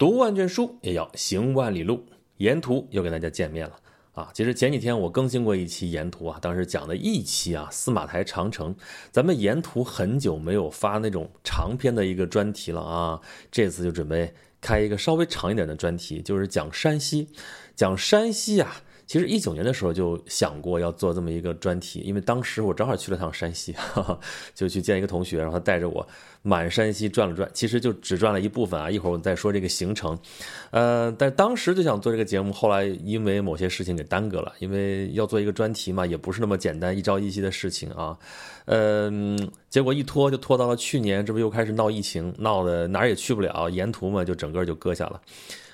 读万卷书也要行万里路，沿途又跟大家见面了啊！其实前几天我更新过一期沿途啊，当时讲的一期啊，司马台长城。咱们沿途很久没有发那种长篇的一个专题了啊，这次就准备开一个稍微长一点的专题，就是讲山西，讲山西啊。其实一九年的时候就想过要做这么一个专题，因为当时我正好去了趟山西，哈哈，就去见一个同学，然后他带着我满山西转了转，其实就只转了一部分啊。一会儿我再说这个行程，呃，但当时就想做这个节目，后来因为某些事情给耽搁了，因为要做一个专题嘛，也不是那么简单一朝一夕的事情啊，嗯，结果一拖就拖到了去年，这不又开始闹疫情，闹得哪儿也去不了，沿途嘛就整个就搁下了。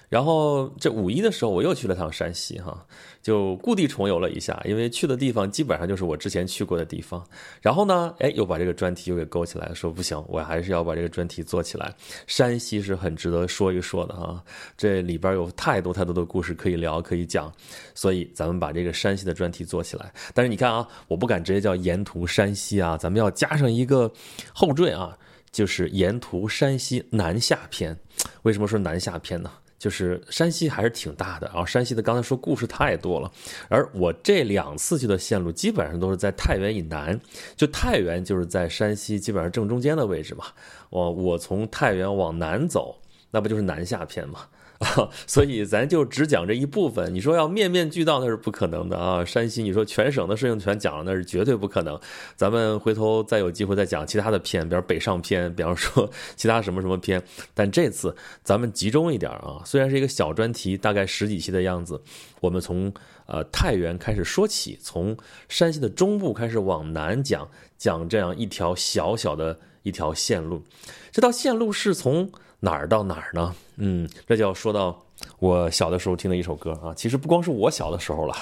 然后这五一的时候，我又去了趟山西，哈，就故地重游了一下，因为去的地方基本上就是我之前去过的地方。然后呢，哎，又把这个专题又给勾起来，说不行，我还是要把这个专题做起来。山西是很值得说一说的啊，这里边有太多太多的故事可以聊，可以讲，所以咱们把这个山西的专题做起来。但是你看啊，我不敢直接叫沿途山西啊，咱们要加上一个后缀啊，就是沿途山西南下篇。为什么说南下篇呢？就是山西还是挺大的，然后山西的刚才说故事太多了，而我这两次去的线路基本上都是在太原以南，就太原就是在山西基本上正中间的位置嘛，我我从太原往南走，那不就是南下篇吗？啊，所以咱就只讲这一部分。你说要面面俱到，那是不可能的啊！山西，你说全省的事情全讲了，那是绝对不可能。咱们回头再有机会再讲其他的篇，比如北上篇，比方说 其他什么什么篇。但这次咱们集中一点啊，虽然是一个小专题，大概十几期的样子，我们从呃太原开始说起，从山西的中部开始往南讲，讲这样一条小小的一条线路。这条线路是从。哪儿到哪儿呢？嗯，这就要说到我小的时候听的一首歌啊。其实不光是我小的时候了，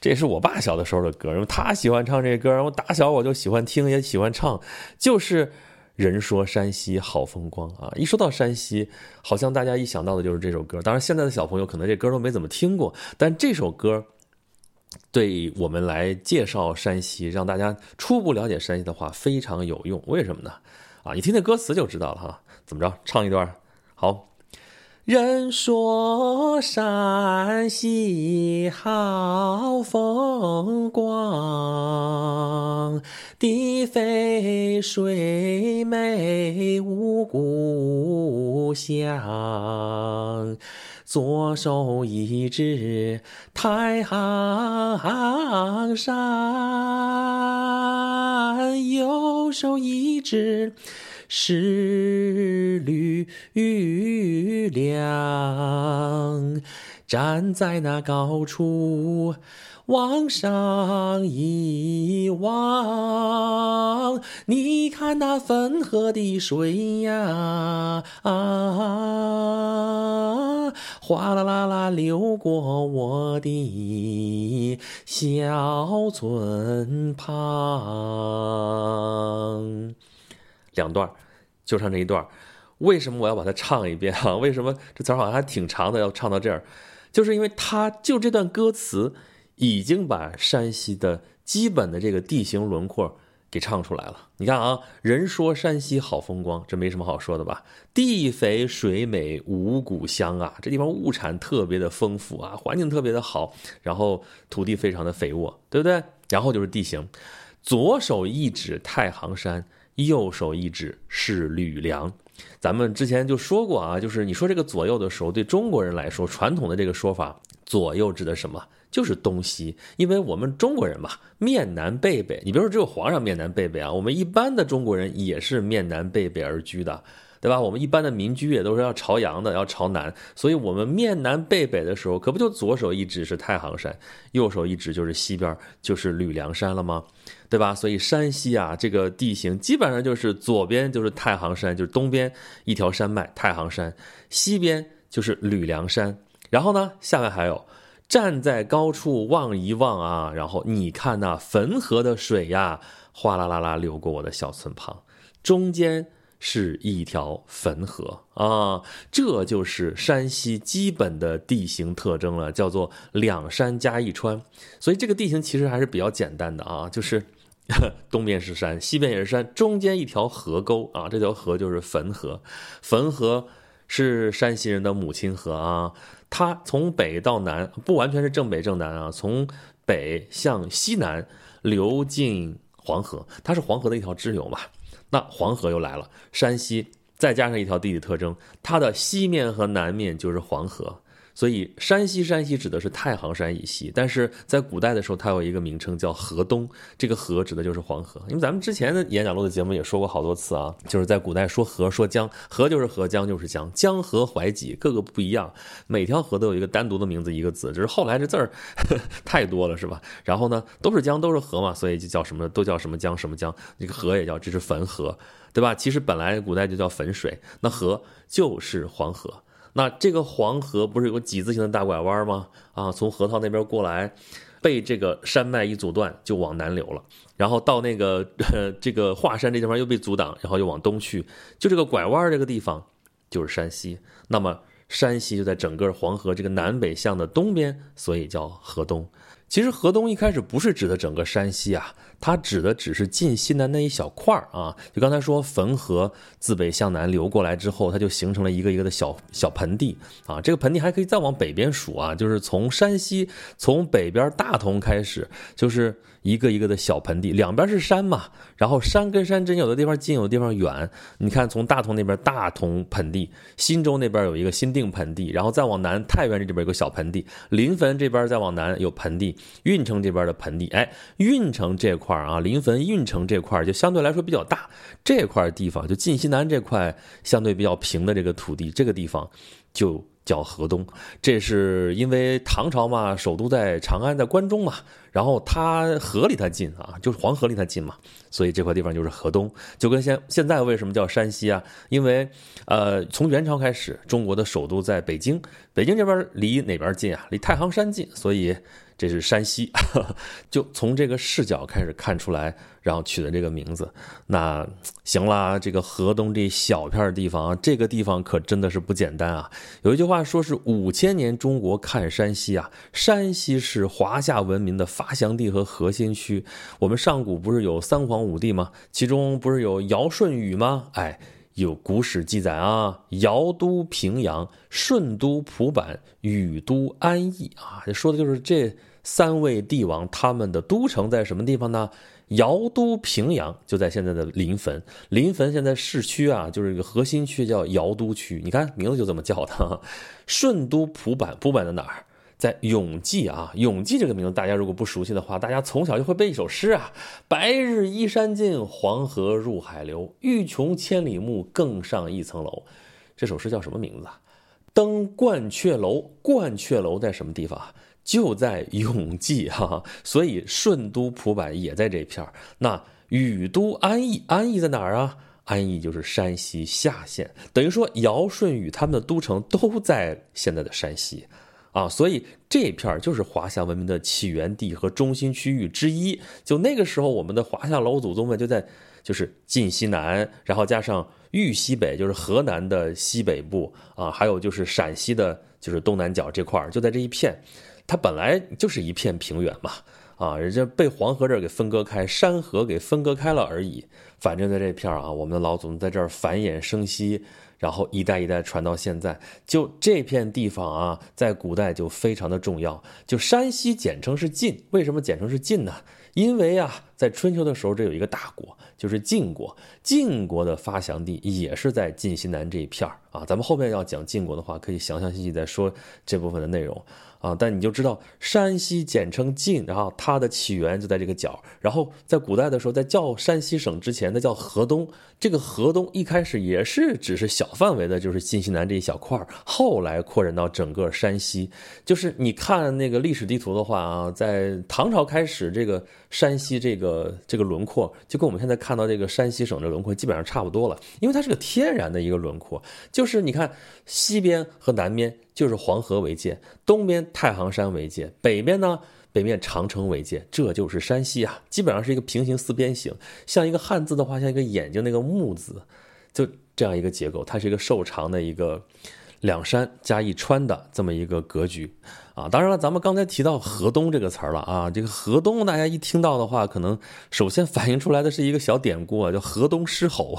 这也是我爸小的时候的歌，因为他喜欢唱这歌，然后打小我就喜欢听，也喜欢唱。就是人说山西好风光啊，一说到山西，好像大家一想到的就是这首歌。当然，现在的小朋友可能这歌都没怎么听过，但这首歌对我们来介绍山西，让大家初步了解山西的话非常有用。为什么呢？啊，你听听歌词就知道了哈。怎么着，唱一段？好，人说山西好风光，地肥水美五谷香。左手一指太行山，右手一指。是吕梁，站在那高处往上一望，你看那汾河的水呀，哗啦啦啦流过我的小村旁。两段，就唱这一段。为什么我要把它唱一遍啊？为什么这词儿好像还挺长的？要唱到这儿，就是因为它就这段歌词已经把山西的基本的这个地形轮廓给唱出来了。你看啊，人说山西好风光，这没什么好说的吧？地肥水美五谷香啊，这地方物产特别的丰富啊，环境特别的好，然后土地非常的肥沃，对不对？然后就是地形，左手一指太行山。右手一指是吕梁，咱们之前就说过啊，就是你说这个左右的时候，对中国人来说，传统的这个说法，左右指的什么？就是东西，因为我们中国人嘛，面南背北。你别说只有皇上面南背北啊，我们一般的中国人也是面南背北而居的。对吧？我们一般的民居也都是要朝阳的，要朝南，所以我们面南背北的时候，可不就左手一指是太行山，右手一指就是西边，就是吕梁山了吗？对吧？所以山西啊，这个地形基本上就是左边就是太行山，就是东边一条山脉太行山，西边就是吕梁山。然后呢，下面还有站在高处望一望啊，然后你看那汾河的水呀，哗啦啦啦流过我的小村旁，中间。是一条汾河啊，这就是山西基本的地形特征了，叫做两山加一川。所以这个地形其实还是比较简单的啊，就是 东边是山，西边也是山，中间一条河沟啊，这条河就是汾河。汾河是山西人的母亲河啊。它从北到南，不完全是正北正南啊，从北向西南流进黄河，它是黄河的一条支流嘛。那黄河又来了，山西再加上一条地理特征，它的西面和南面就是黄河。所以山西，山西指的是太行山以西，但是在古代的时候，它有一个名称叫河东，这个河指的就是黄河。因为咱们之前的演讲录的节目也说过好多次啊，就是在古代说河说江，河就是河，江就是江，江河淮济各个不一样，每条河都有一个单独的名字，一个字，只是后来这字儿 太多了，是吧？然后呢，都是江，都是河嘛，所以就叫什么都叫什么江什么江，这个河也叫这是汾河，对吧？其实本来古代就叫汾水，那河就是黄河。那这个黄河不是有个几字形的大拐弯吗？啊，从河套那边过来，被这个山脉一阻断，就往南流了。然后到那个 这个华山这地方又被阻挡，然后又往东去。就这个拐弯这个地方，就是山西。那么山西就在整个黄河这个南北向的东边，所以叫河东。其实河东一开始不是指的整个山西啊，它指的只是晋西南那一小块儿啊。就刚才说汾河自北向南流过来之后，它就形成了一个一个的小小盆地啊。这个盆地还可以再往北边数啊，就是从山西从北边大同开始，就是。一个一个的小盆地，两边是山嘛，然后山跟山之间有的地方近，有的地方远。你看，从大同那边大同盆地，忻州那边有一个新定盆地，然后再往南太原这边有个小盆地，临汾这边再往南有盆地，运城这边的盆地，哎，运城这块啊，临汾运城这块就相对来说比较大，这块地方就晋西南这块相对比较平的这个土地，这个地方就。叫河东，这是因为唐朝嘛，首都在长安，在关中嘛，然后它河离它近啊，就是黄河离它近嘛，所以这块地方就是河东。就跟现现在为什么叫山西啊？因为呃，从元朝开始，中国的首都在北京，北京这边离哪边近啊？离太行山近，所以。这是山西，就从这个视角开始看出来，然后取的这个名字。那行啦，这个河东这小片地方啊，这个地方可真的是不简单啊。有一句话说是五千年中国看山西啊，山西是华夏文明的发祥地和核心区。我们上古不是有三皇五帝吗？其中不是有尧舜禹吗？哎，有古史记载啊，尧都平阳，舜都蒲坂，禹都安邑啊，说的就是这。三位帝王他们的都城在什么地方呢？尧都平阳就在现在的临汾。临汾现在市区啊，就是一个核心区，叫尧都区。你看名字就这么叫的。舜都蒲坂，蒲坂在哪儿？在永济啊。永济这个名字大家如果不熟悉的话，大家从小就会背一首诗啊：“白日依山尽，黄河入海流。欲穷千里目，更上一层楼。”这首诗叫什么名字啊？登鹳雀楼。鹳雀楼在什么地方啊？就在永济哈，所以顺都蒲坂也在这片儿。那禹都安邑，安邑在哪儿啊？安邑就是山西夏县，等于说尧舜禹他们的都城都在现在的山西啊。所以这片儿就是华夏文明的起源地和中心区域之一。就那个时候，我们的华夏老祖宗们就在就是晋西南，然后加上豫西北，就是河南的西北部啊，还有就是陕西的，就是东南角这块儿，就在这一片。它本来就是一片平原嘛，啊，人家被黄河这儿给分割开，山河给分割开了而已。反正在这片啊，我们的老祖宗在这儿繁衍生息，然后一代一代传到现在。就这片地方啊，在古代就非常的重要。就山西简称是晋，为什么简称是晋呢？因为啊，在春秋的时候，这有一个大国，就是晋国。晋国的发祥地也是在晋西南这一片啊。咱们后面要讲晋国的话，可以详详细细再说这部分的内容。啊，但你就知道山西简称晋，然后它的起源就在这个角。然后在古代的时候，在叫山西省之前，那叫河东。这个河东一开始也是只是小范围的，就是晋西南这一小块，后来扩展到整个山西。就是你看那个历史地图的话啊，在唐朝开始，这个山西这个这个轮廓就跟我们现在看到这个山西省的轮廓基本上差不多了，因为它是个天然的一个轮廓，就是你看西边和南边。就是黄河为界，东边太行山为界，北边呢，北面长城为界，这就是山西啊，基本上是一个平行四边形，像一个汉字的话，像一个眼睛那个目字，就这样一个结构，它是一个瘦长的一个两山加一川的这么一个格局。啊，当然了，咱们刚才提到河东这个词儿了啊。这个河东，大家一听到的话，可能首先反映出来的是一个小典故啊，叫河东狮吼。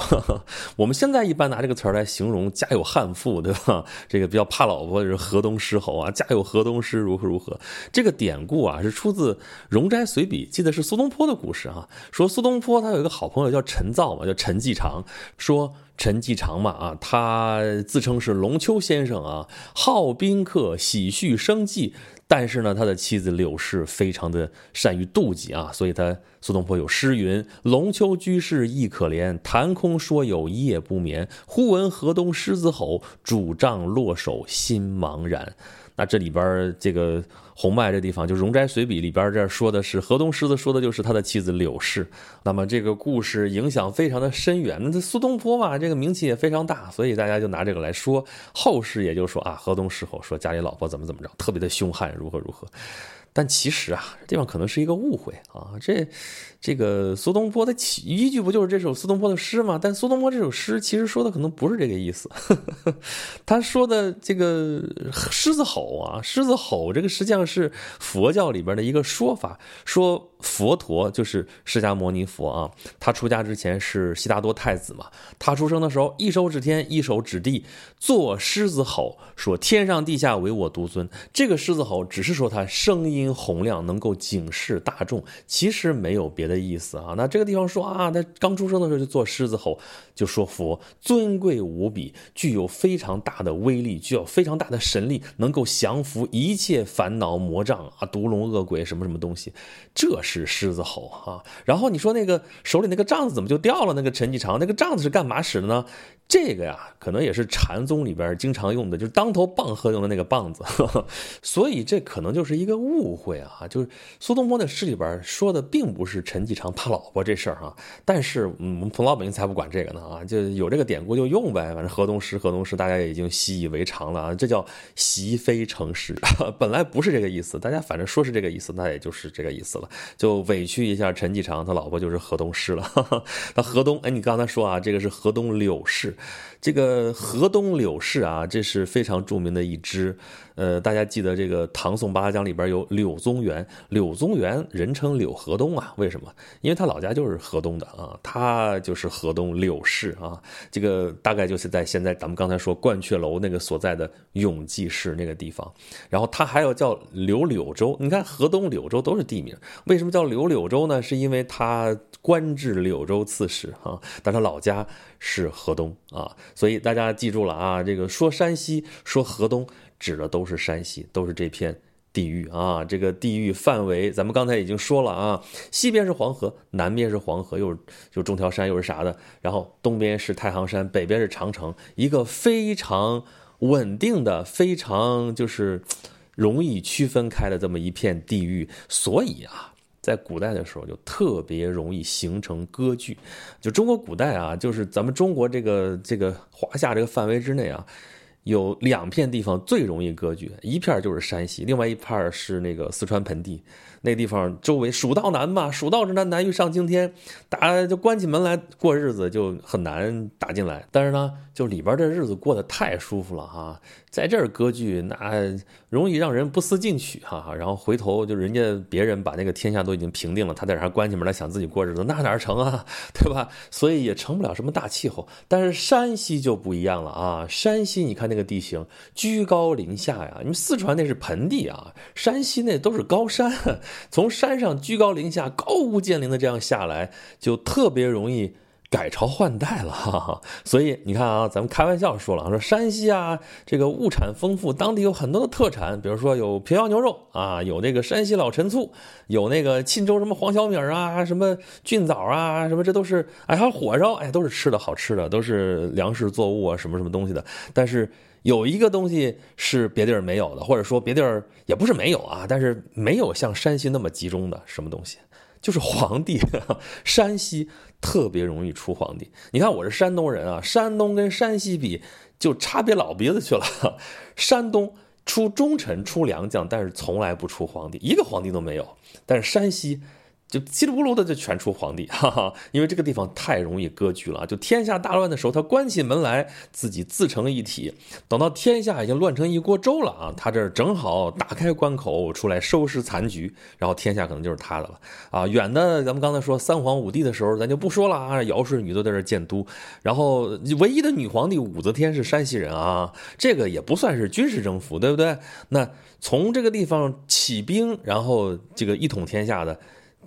我们现在一般拿这个词儿来形容家有悍妇，对吧？这个比较怕老婆，就是河东狮吼啊，家有河东狮如何如何。这个典故啊，是出自《容斋随笔》，记得是苏东坡的故事啊。说苏东坡他有一个好朋友叫陈造嘛，叫陈继常，说。陈继常嘛，啊，他自称是龙丘先生啊，好宾客，喜续生计。但是呢，他的妻子柳氏非常的善于妒忌啊，所以他苏东坡有诗云：“龙丘居士亦可怜，谈空说有夜不眠。忽闻河东狮子吼，拄杖落手心茫然。”那这里边这个洪迈这地方，就《容斋随笔》里边这说的是河东狮子，说的就是他的妻子柳氏。那么这个故事影响非常的深远。那这苏东坡嘛，这个名气也非常大，所以大家就拿这个来说。后世也就说啊，河东狮吼说家里老婆怎么怎么着，特别的凶悍，如何如何。但其实啊，这地方可能是一个误会啊。这这个苏东坡的起依据不就是这首苏东坡的诗吗？但苏东坡这首诗其实说的可能不是这个意思。呵 呵他说的这个狮子吼啊，狮子吼，这个实际上是佛教里边的一个说法，说佛陀就是释迦牟尼佛啊。他出家之前是悉达多太子嘛，他出生的时候一手指天，一手指地，做狮子吼，说天上地下唯我独尊。这个狮子吼只是说他声音。洪亮能够警示大众，其实没有别的意思啊。那这个地方说啊，他刚出生的时候就做狮子吼，就说佛尊贵无比，具有非常大的威力，具有非常大的神力，能够降服一切烦恼魔杖啊，毒龙恶鬼什么什么东西，这是狮子吼啊。然后你说那个手里那个杖子怎么就掉了？那个陈继常那个杖子是干嘛使的呢？这个呀，可能也是禅宗里边经常用的，就是当头棒喝用的那个棒子，所以这可能就是一个误会啊。就是苏东坡的诗里边说的并不是陈继常怕老婆这事儿哈，但是我们普通老百姓才不管这个呢啊，就有这个典故就用呗，反正河东狮，河东狮，大家也已经习以为常了啊，这叫习非成诗，本来不是这个意思，大家反正说是这个意思，那也就是这个意思了，就委屈一下陈继常，他老婆就是河东狮了。那河东，哎，你刚才说啊，这个是河东柳氏。这个河东柳氏啊，这是非常著名的一支。呃，大家记得这个唐宋八大家里边有柳宗元，柳宗元人称柳河东啊，为什么？因为他老家就是河东的啊，他就是河东柳氏啊。这个大概就是在现在咱们刚才说鹳雀楼那个所在的永济市那个地方。然后他还要叫柳柳州，你看河东柳州都是地名，为什么叫柳柳州呢？是因为他官至柳州刺史啊，但他老家是河东啊，所以大家记住了啊，这个说山西说河东。指的都是山西，都是这片地域啊。这个地域范围，咱们刚才已经说了啊。西边是黄河，南边是黄河，又是就中条山，又是啥的。然后东边是太行山，北边是长城，一个非常稳定的、非常就是容易区分开的这么一片地域。所以啊，在古代的时候就特别容易形成割据。就中国古代啊，就是咱们中国这个这个华夏这个范围之内啊。有两片地方最容易割据，一片就是山西，另外一片是那个四川盆地。那地方周围蜀道难嘛，蜀道之难，难于上青天，打就关起门来过日子就很难打进来。但是呢，就里边这日子过得太舒服了哈，在这儿割据那容易让人不思进取哈。然后回头就人家别人把那个天下都已经平定了，他在这儿关起门来想自己过日子，那哪成啊，对吧？所以也成不了什么大气候。但是山西就不一样了啊，山西你看那个地形居高临下呀，你们四川那是盆地啊，山西那都是高山。从山上居高临下、高屋建瓴的这样下来，就特别容易改朝换代了。哈哈。所以你看啊，咱们开玩笑说了，说山西啊，这个物产丰富，当地有很多的特产，比如说有平遥牛肉啊，有那个山西老陈醋，有那个沁州什么黄小米啊，什么菌枣啊，什么这都是哎，还有火烧，哎，都是吃的好吃的，都是粮食作物啊，什么什么东西的。但是。有一个东西是别地儿没有的，或者说别地儿也不是没有啊，但是没有像山西那么集中的什么东西，就是皇帝。山西特别容易出皇帝。你看我是山东人啊，山东跟山西比就差别老鼻子去了。山东出忠臣出良将，但是从来不出皇帝，一个皇帝都没有。但是山西。就叽里咕噜的就全出皇帝，哈哈，因为这个地方太容易割据了。就天下大乱的时候，他关起门来自己自成一体。等到天下已经乱成一锅粥了啊，他这儿正好打开关口出来收拾残局，然后天下可能就是他的了啊。远的咱们刚才说三皇五帝的时候，咱就不说了啊，尧舜禹都在这建都。然后唯一的女皇帝武则天是山西人啊，这个也不算是军事征服，对不对？那从这个地方起兵，然后这个一统天下的。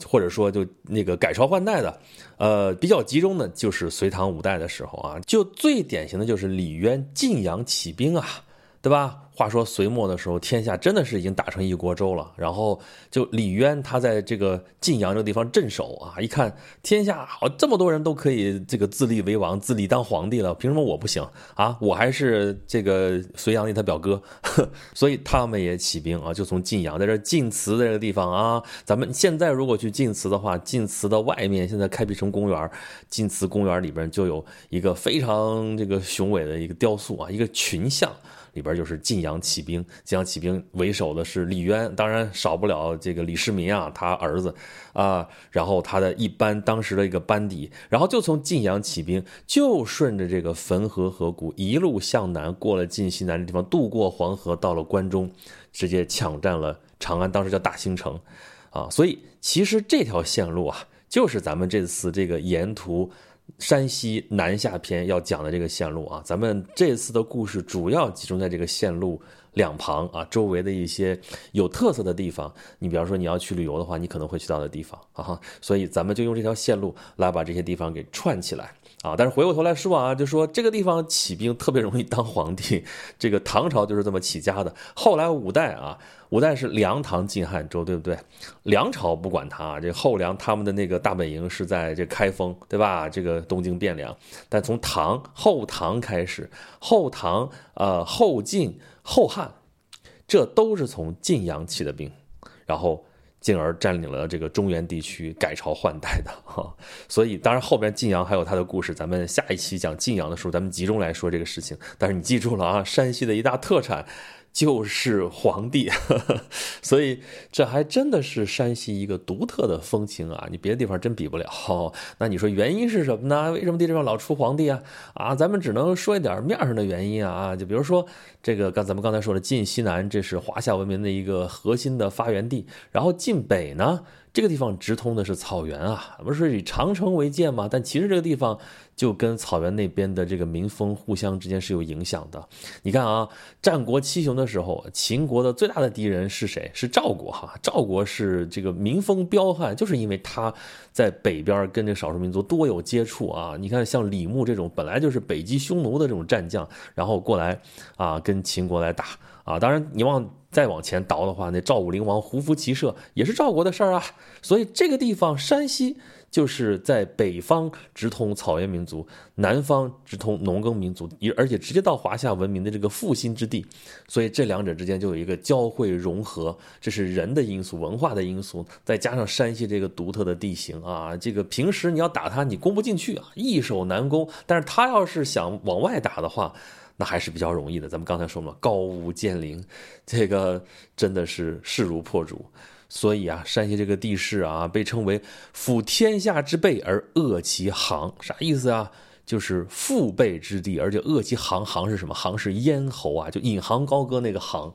或者说，就那个改朝换代的，呃，比较集中的，就是隋唐五代的时候啊，就最典型的就是李渊晋阳起兵啊，对吧？话说隋末的时候，天下真的是已经打成一锅粥了。然后就李渊他在这个晋阳这个地方镇守啊，一看天下好这么多人都可以这个自立为王、自立当皇帝了，凭什么我不行啊？我还是这个隋炀帝他表哥，所以他们也起兵啊，就从晋阳在这晋祠这个地方啊，咱们现在如果去晋祠的话，晋祠的外面现在开辟成公园，晋祠公园里边就有一个非常这个雄伟的一个雕塑啊，一个群像。里边就是晋阳起兵，晋阳起兵为首的是李渊，当然少不了这个李世民啊，他儿子啊，然后他的一班当时的一个班底，然后就从晋阳起兵，就顺着这个汾河河谷一路向南，过了晋西南的地方，渡过黄河，到了关中，直接抢占了长安，当时叫大兴城，啊，所以其实这条线路啊，就是咱们这次这个沿途。山西南下篇要讲的这个线路啊，咱们这次的故事主要集中在这个线路两旁啊，周围的一些有特色的地方。你比方说你要去旅游的话，你可能会去到的地方啊，所以咱们就用这条线路来把这些地方给串起来啊。但是回过头来说啊，就说这个地方起兵特别容易当皇帝，这个唐朝就是这么起家的。后来五代啊。五代是梁、唐、晋、汉、周，对不对？梁朝不管他，这后梁他们的那个大本营是在这开封，对吧？这个东京汴梁。但从唐后唐开始，后唐、呃后晋、后汉，这都是从晋阳起的兵，然后进而占领了这个中原地区，改朝换代的哈。所以，当然后边晋阳还有他的故事，咱们下一期讲晋阳的时候，咱们集中来说这个事情。但是你记住了啊，山西的一大特产。就是皇帝，所以这还真的是山西一个独特的风情啊！你别的地方真比不了。那你说原因是什么呢？为什么这地方老出皇帝啊？啊，咱们只能说一点面上的原因啊，就比如说这个刚咱们刚才说的晋西南，这是华夏文明的一个核心的发源地，然后晋北呢？这个地方直通的是草原啊，不是以长城为界吗？但其实这个地方就跟草原那边的这个民风互相之间是有影响的。你看啊，战国七雄的时候，秦国的最大的敌人是谁？是赵国哈。赵国是这个民风彪悍，就是因为他在北边跟这少数民族多有接触啊。你看像李牧这种本来就是北击匈奴的这种战将，然后过来啊跟秦国来打啊。当然你往。再往前倒的话，那赵武灵王胡服骑射也是赵国的事儿啊。所以这个地方山西就是在北方直通草原民族，南方直通农耕民族，而而且直接到华夏文明的这个复兴之地。所以这两者之间就有一个交汇融合，这是人的因素、文化的因素，再加上山西这个独特的地形啊，这个平时你要打他，你攻不进去啊，易守难攻。但是他要是想往外打的话，那还是比较容易的。咱们刚才说嘛，高屋建瓴，这个真的是势如破竹。所以啊，山西这个地势啊，被称为“抚天下之背而扼其行”，啥意思啊？就是腹背之地，而且扼其行。行是什么？行是咽喉啊，就引吭高歌那个行。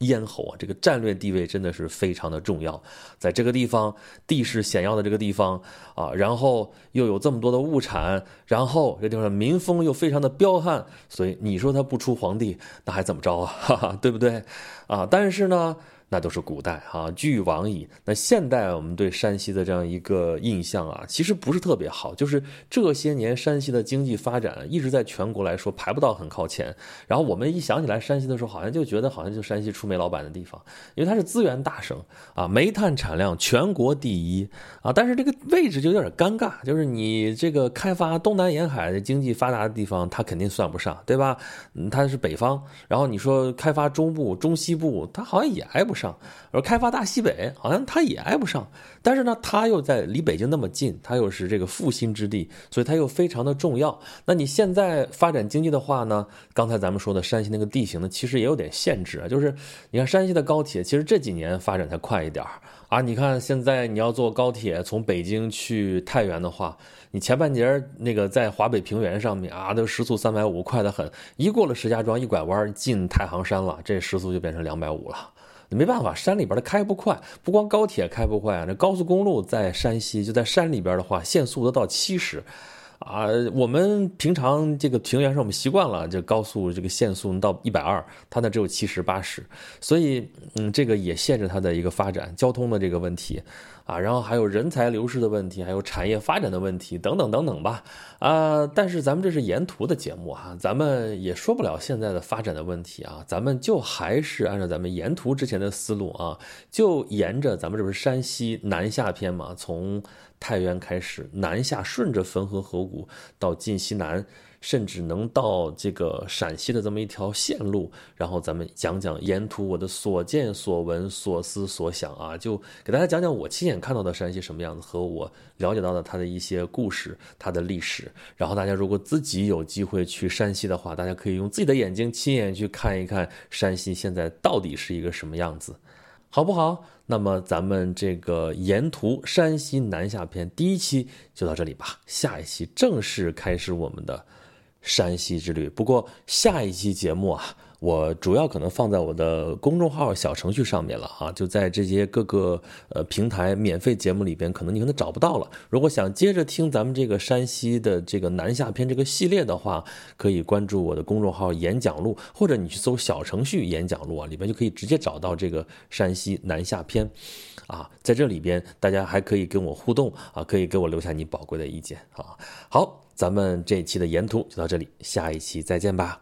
咽喉啊，这个战略地位真的是非常的重要。在这个地方，地势险要的这个地方啊，然后又有这么多的物产，然后这地方民风又非常的彪悍，所以你说他不出皇帝，那还怎么着啊？哈哈，对不对？啊，但是呢。那都是古代哈，俱往矣。那现代我们对山西的这样一个印象啊，其实不是特别好。就是这些年山西的经济发展一直在全国来说排不到很靠前。然后我们一想起来山西的时候，好像就觉得好像就山西出煤老板的地方，因为它是资源大省啊，煤炭产量全国第一啊。但是这个位置就有点尴尬，就是你这个开发东南沿海的经济发达的地方，它肯定算不上，对吧？它是北方。然后你说开发中部、中西部，它好像也挨不上。上。而开发大西北好像它也挨不上，但是呢，它又在离北京那么近，它又是这个复兴之地，所以它又非常的重要。那你现在发展经济的话呢，刚才咱们说的山西那个地形呢，其实也有点限制啊。就是你看山西的高铁，其实这几年发展才快一点啊。你看现在你要坐高铁从北京去太原的话，你前半截那个在华北平原上面啊，都时速三百五，快得很。一过了石家庄，一拐弯进太行山了，这时速就变成两百五了。没办法，山里边的开不快，不光高铁开不快啊，那高速公路在山西就在山里边的话，限速都到七十。啊，我们平常这个平原上我们习惯了，这高速这个限速能到一百二，它那只有七十八十，所以嗯，这个也限制它的一个发展，交通的这个问题啊，然后还有人才流失的问题，还有产业发展的问题等等等等吧。啊，但是咱们这是沿途的节目哈，咱们也说不了现在的发展的问题啊，咱们就还是按照咱们沿途之前的思路啊，就沿着咱们这不是山西南下篇嘛，从。太原开始南下，顺着汾河河谷到晋西南，甚至能到这个陕西的这么一条线路。然后咱们讲讲沿途我的所见所闻所思所想啊，就给大家讲讲我亲眼看到的山西什么样子，和我了解到的它的一些故事、它的历史。然后大家如果自己有机会去山西的话，大家可以用自己的眼睛亲眼去看一看山西现在到底是一个什么样子。好不好？那么咱们这个沿途山西南下篇第一期就到这里吧，下一期正式开始我们的山西之旅。不过下一期节目啊。我主要可能放在我的公众号小程序上面了啊，就在这些各个呃平台免费节目里边，可能你可能找不到了。如果想接着听咱们这个山西的这个南下篇这个系列的话，可以关注我的公众号演讲录，或者你去搜小程序演讲录啊，里边就可以直接找到这个山西南下篇，啊，在这里边大家还可以跟我互动啊，可以给我留下你宝贵的意见啊。好，咱们这一期的沿途就到这里，下一期再见吧。